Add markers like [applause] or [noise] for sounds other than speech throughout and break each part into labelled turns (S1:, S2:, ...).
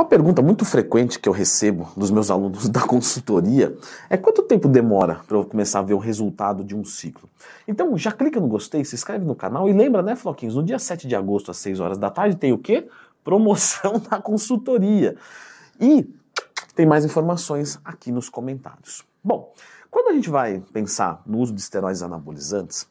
S1: Uma pergunta muito frequente que eu recebo dos meus alunos [laughs] da consultoria é quanto tempo demora para eu começar a ver o resultado de um ciclo. Então já clica no gostei, se inscreve no canal e lembra, né, Floquinhos, no dia 7 de agosto às 6 horas da tarde tem o quê? Promoção [laughs] da consultoria. E tem mais informações aqui nos comentários. Bom, quando a gente vai pensar no uso de esteroides anabolizantes,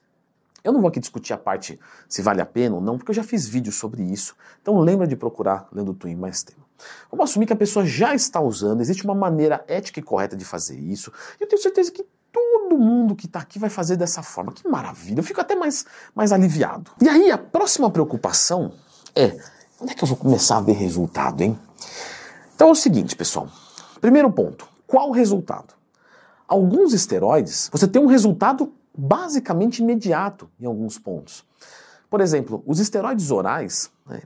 S1: eu não vou aqui discutir a parte se vale a pena ou não, porque eu já fiz vídeos sobre isso. Então lembra de procurar lendo Twin mais tempo. Vamos assumir que a pessoa já está usando, existe uma maneira ética e correta de fazer isso. E eu tenho certeza que todo mundo que está aqui vai fazer dessa forma. Que maravilha, eu fico até mais, mais aliviado. E aí a próxima preocupação é, onde é que eu vou começar a ver resultado, hein? Então é o seguinte, pessoal. Primeiro ponto, qual o resultado? Alguns esteroides, você tem um resultado basicamente imediato em alguns pontos. Por exemplo, os esteroides orais, né,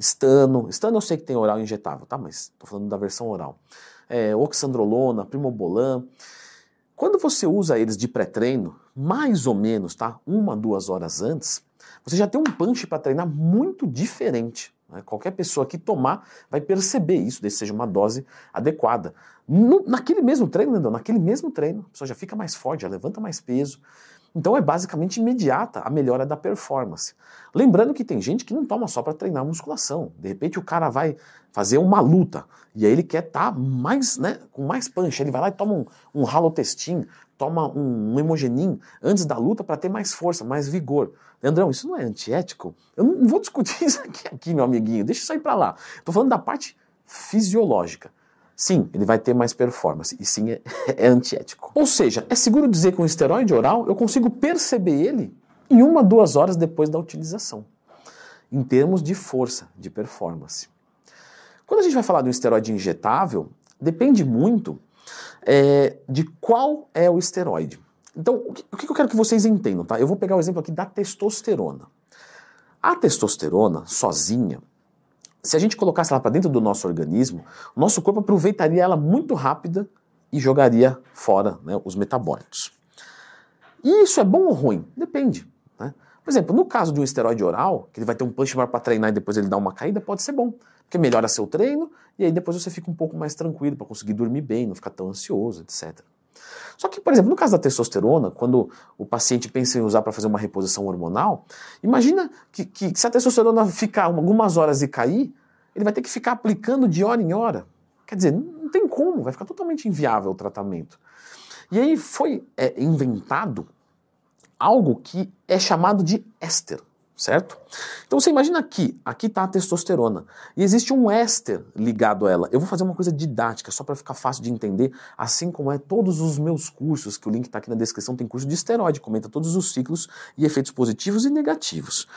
S1: Stano, Stano eu sei que tem oral injetável, tá? Mas estou falando da versão oral. É, oxandrolona, primobolan. Quando você usa eles de pré-treino, mais ou menos, tá? Uma, duas horas antes, você já tem um punch para treinar muito diferente. Né? Qualquer pessoa que tomar vai perceber isso, desde seja uma dose adequada. No, naquele mesmo treino, Lendão, naquele mesmo treino, a pessoa já fica mais forte, já levanta mais peso. Então é basicamente imediata a melhora da performance. Lembrando que tem gente que não toma só para treinar musculação. De repente o cara vai fazer uma luta e aí ele quer estar tá mais, né, com mais punch. Ele vai lá e toma um, um halotestin, toma um, um hemogenin antes da luta para ter mais força, mais vigor. Leandrão, isso não é antiético? Eu não vou discutir [laughs] isso aqui, aqui meu amiguinho. Deixa isso aí para lá. Estou falando da parte fisiológica. Sim, ele vai ter mais performance. E sim, é, [laughs] é antiético. Ou seja, é seguro dizer que um esteroide oral eu consigo perceber ele em uma, duas horas depois da utilização. Em termos de força, de performance. Quando a gente vai falar de um esteroide injetável, depende muito é, de qual é o esteroide. Então, o que, o que eu quero que vocês entendam, tá? Eu vou pegar o exemplo aqui da testosterona. A testosterona, sozinha, se a gente colocasse ela para dentro do nosso organismo, o nosso corpo aproveitaria ela muito rápida e jogaria fora né, os metabólitos. E isso é bom ou ruim? Depende. Né? Por exemplo, no caso de um esteroide oral, que ele vai ter um punch maior para treinar e depois ele dá uma caída, pode ser bom. Porque melhora seu treino e aí depois você fica um pouco mais tranquilo para conseguir dormir bem, não ficar tão ansioso, etc. Só que, por exemplo, no caso da testosterona, quando o paciente pensa em usar para fazer uma reposição hormonal, imagina que, que se a testosterona ficar algumas horas e cair, ele vai ter que ficar aplicando de hora em hora. Quer dizer, não tem como, vai ficar totalmente inviável o tratamento. E aí foi é, inventado algo que é chamado de éster certo? Então você imagina aqui, aqui está a testosterona e existe um éster ligado a ela. Eu vou fazer uma coisa didática só para ficar fácil de entender, assim como é todos os meus cursos, que o link está aqui na descrição, tem curso de esteroide, comenta todos os ciclos e efeitos positivos e negativos.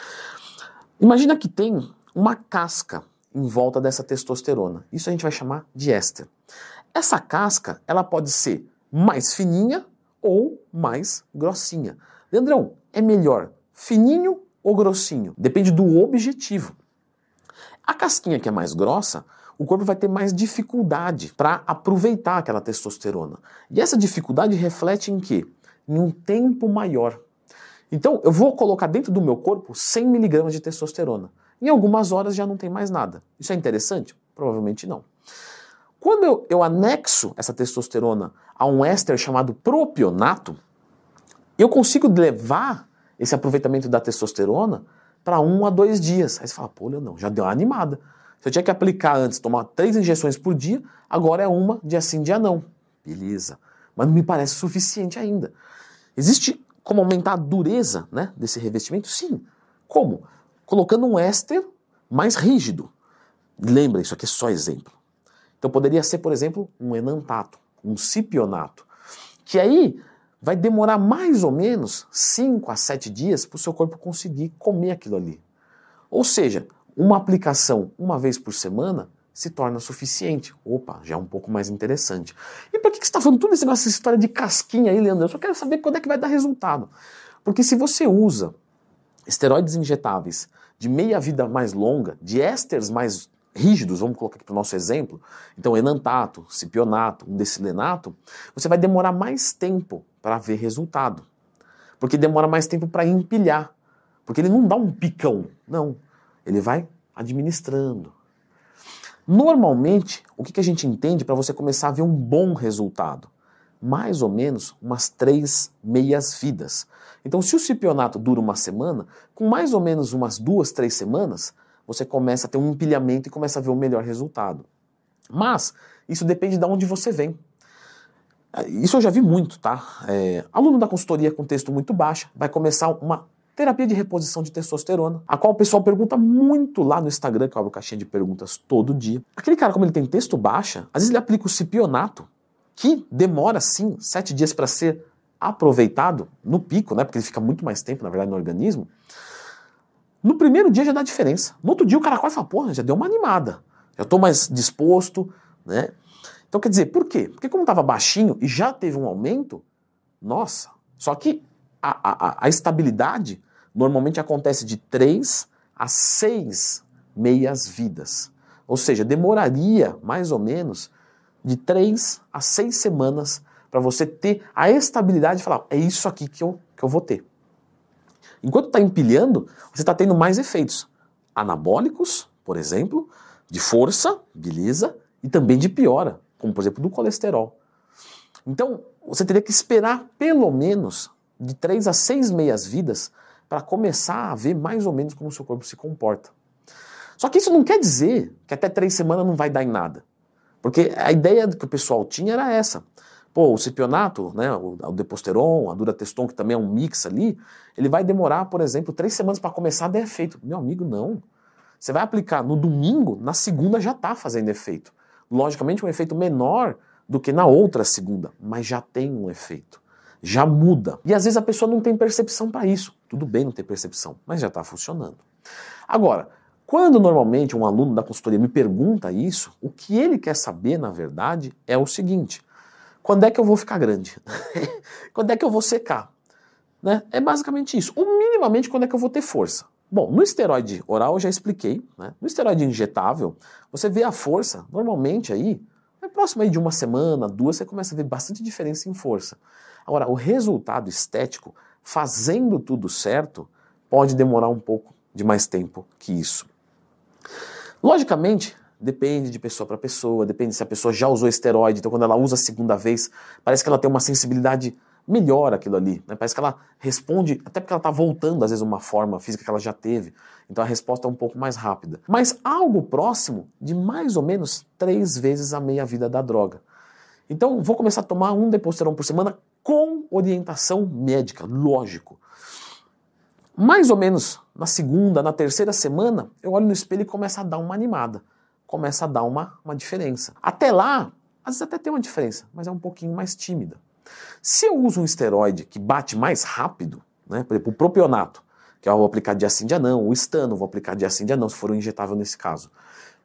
S1: Imagina que tem uma casca em volta dessa testosterona. Isso a gente vai chamar de éster. Essa casca, ela pode ser mais fininha ou mais grossinha. Leandrão, é melhor fininho ou grossinho? Depende do objetivo. A casquinha que é mais grossa, o corpo vai ter mais dificuldade para aproveitar aquela testosterona. E essa dificuldade reflete em quê? Em um tempo maior. Então, eu vou colocar dentro do meu corpo 100 miligramas de testosterona. Em algumas horas já não tem mais nada. Isso é interessante? Provavelmente não. Quando eu, eu anexo essa testosterona a um éster chamado propionato, eu consigo levar esse aproveitamento da testosterona para um a dois dias. Aí você fala, pô, não, já deu uma animada. Se eu tinha que aplicar antes, tomar três injeções por dia, agora é uma, dia sim, dia não. Beleza. Mas não me parece suficiente ainda. Existe como aumentar a dureza né, desse revestimento? Sim. Como? Colocando um éster mais rígido. Lembra, isso aqui é só exemplo. Então poderia ser, por exemplo, um enantato, um cipionato, que aí vai demorar mais ou menos 5 a 7 dias para o seu corpo conseguir comer aquilo ali. Ou seja, uma aplicação uma vez por semana se torna suficiente. Opa, já é um pouco mais interessante. E por que, você está falando tudo esse negócio, essa história de casquinha aí, Leandro? Eu só quero saber quando é que vai dar resultado. Porque se você usa esteroides injetáveis de meia vida mais longa, de ésteres mais rígidos, vamos colocar aqui para o nosso exemplo, então enantato, cipionato, um decilenato, você vai demorar mais tempo para ver resultado. Porque demora mais tempo para empilhar. Porque ele não dá um picão, não. Ele vai administrando. Normalmente, o que, que a gente entende para você começar a ver um bom resultado? Mais ou menos umas três meias vidas. Então, se o cipionato dura uma semana, com mais ou menos umas duas, três semanas, você começa a ter um empilhamento e começa a ver o um melhor resultado. Mas isso depende de onde você vem. Isso eu já vi muito, tá? É, aluno da consultoria com texto muito baixo vai começar uma terapia de reposição de testosterona, a qual o pessoal pergunta muito lá no Instagram, que eu abro caixinha de perguntas todo dia. Aquele cara, como ele tem texto baixa, às vezes ele aplica o cipionato, que demora sim sete dias para ser aproveitado no pico, né? Porque ele fica muito mais tempo, na verdade, no organismo. No primeiro dia já dá diferença. No outro dia o cara quase fala, porra, já deu uma animada. Já estou mais disposto, né? Então quer dizer, por quê? Porque como estava baixinho e já teve um aumento, nossa, só que a, a, a estabilidade normalmente acontece de 3 a 6 meias vidas. Ou seja, demoraria mais ou menos de 3 a 6 semanas para você ter a estabilidade de falar, é isso aqui que eu, que eu vou ter. Enquanto está empilhando, você está tendo mais efeitos anabólicos, por exemplo, de força, beleza, e também de piora, como por exemplo do colesterol. Então, você teria que esperar pelo menos de 3 a 6 meias vidas para começar a ver mais ou menos como o seu corpo se comporta. Só que isso não quer dizer que até três semanas não vai dar em nada. Porque a ideia que o pessoal tinha era essa. Pô, o cipionato, né, o, o deposteron, a durateston, que também é um mix ali, ele vai demorar, por exemplo, três semanas para começar a dar efeito. Meu amigo, não. Você vai aplicar no domingo, na segunda já está fazendo efeito. Logicamente, um efeito menor do que na outra segunda, mas já tem um efeito já muda. E às vezes a pessoa não tem percepção para isso. Tudo bem não ter percepção, mas já está funcionando. Agora, quando normalmente um aluno da consultoria me pergunta isso, o que ele quer saber, na verdade, é o seguinte: quando é que eu vou ficar grande? [laughs] quando é que eu vou secar? Né? É basicamente isso. Ou minimamente quando é que eu vou ter força. Bom, no esteroide oral eu já expliquei. Né? No esteroide injetável, você vê a força, normalmente aí, é próximo aí de uma semana, duas, você começa a ver bastante diferença em força. Agora, o resultado estético, fazendo tudo certo, pode demorar um pouco de mais tempo que isso. Logicamente, depende de pessoa para pessoa, depende se a pessoa já usou esteroide, então quando ela usa a segunda vez, parece que ela tem uma sensibilidade melhor aquilo ali. Né? Parece que ela responde, até porque ela está voltando, às vezes, uma forma física que ela já teve. Então a resposta é um pouco mais rápida. Mas algo próximo de mais ou menos três vezes a meia-vida da droga. Então vou começar a tomar um deposteron por semana com orientação médica, lógico. Mais ou menos na segunda, na terceira semana, eu olho no espelho e começo a dar uma animada. Começa a dar uma, uma diferença. Até lá, às vezes até tem uma diferença, mas é um pouquinho mais tímida. Se eu uso um esteroide que bate mais rápido, né, por exemplo, o propionato, que eu vou aplicar dia sim, dia não, o estano, vou aplicar dia sim, dia não, se for um injetável nesse caso.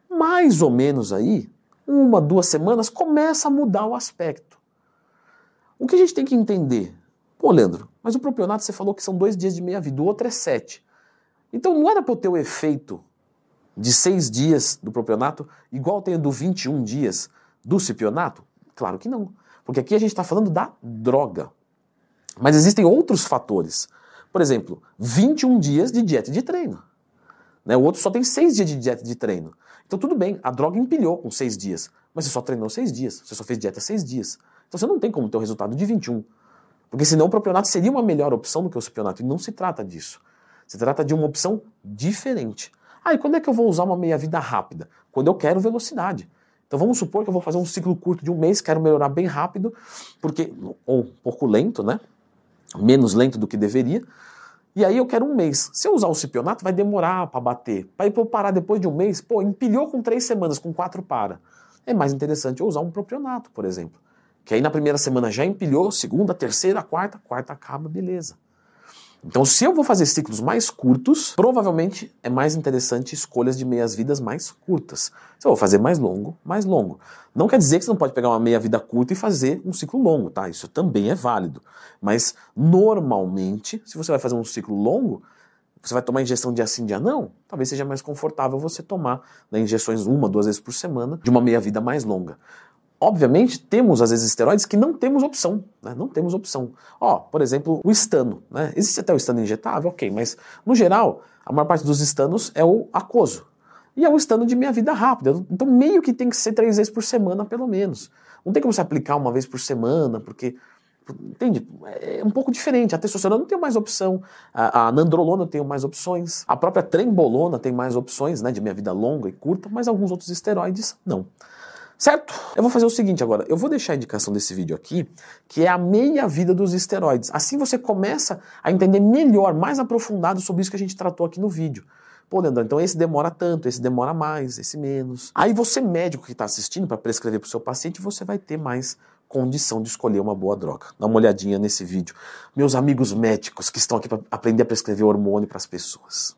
S1: Mais ou menos aí, uma, duas semanas, começa a mudar o aspecto. O que a gente tem que entender? Pô, Leandro, mas o propionato você falou que são dois dias de meia-vida, o outro é sete. Então não era para eu ter o efeito de seis dias do propionato igual tem do 21 dias do cipionato? Claro que não. Porque aqui a gente está falando da droga. Mas existem outros fatores. Por exemplo, 21 dias de dieta de treino. Né? O outro só tem seis dias de dieta de treino. Então tudo bem, a droga empilhou com seis dias. Mas você só treinou seis dias, você só fez dieta seis dias. Então você não tem como ter o um resultado de 21. Porque senão o propionato seria uma melhor opção do que o supionato. E não se trata disso. Se trata de uma opção diferente. Ah, quando é que eu vou usar uma meia-vida rápida? Quando eu quero velocidade. Então vamos supor que eu vou fazer um ciclo curto de um mês, quero melhorar bem rápido, porque ou um pouco lento, né? Menos lento do que deveria. E aí eu quero um mês. Se eu usar o cipionato, vai demorar para bater. Para ir parar depois de um mês, pô, empilhou com três semanas, com quatro para. É mais interessante eu usar um propionato, por exemplo. Que aí na primeira semana já empilhou, segunda, terceira, quarta, quarta acaba, beleza. Então, se eu vou fazer ciclos mais curtos, provavelmente é mais interessante escolhas de meias-vidas mais curtas. Se eu vou fazer mais longo, mais longo. Não quer dizer que você não pode pegar uma meia-vida curta e fazer um ciclo longo, tá? Isso também é válido. Mas, normalmente, se você vai fazer um ciclo longo, você vai tomar injeção dia sim, dia não, talvez seja mais confortável você tomar né, injeções uma, duas vezes por semana de uma meia-vida mais longa. Obviamente, temos às vezes esteroides que não temos opção, né? não temos opção. Ó, por exemplo, o estano, né? Existe até o estano injetável, ok, mas no geral, a maior parte dos estanos é o aquoso. e é o estando de minha vida rápida. Então, meio que tem que ser três vezes por semana, pelo menos. Não tem como se aplicar uma vez por semana, porque. Entende? É um pouco diferente. A testosterona não tem mais opção. A, a nandrolona tem mais opções. A própria trembolona tem mais opções, né? De minha vida longa e curta, mas alguns outros esteroides não. Certo? Eu vou fazer o seguinte agora, eu vou deixar a indicação desse vídeo aqui, que é a meia-vida dos esteroides. Assim você começa a entender melhor, mais aprofundado sobre isso que a gente tratou aqui no vídeo. Pô, Leandro, então esse demora tanto, esse demora mais, esse menos. Aí você, médico que está assistindo, para prescrever para o seu paciente, você vai ter mais condição de escolher uma boa droga. Dá uma olhadinha nesse vídeo. Meus amigos médicos que estão aqui para aprender a prescrever hormônio para as pessoas.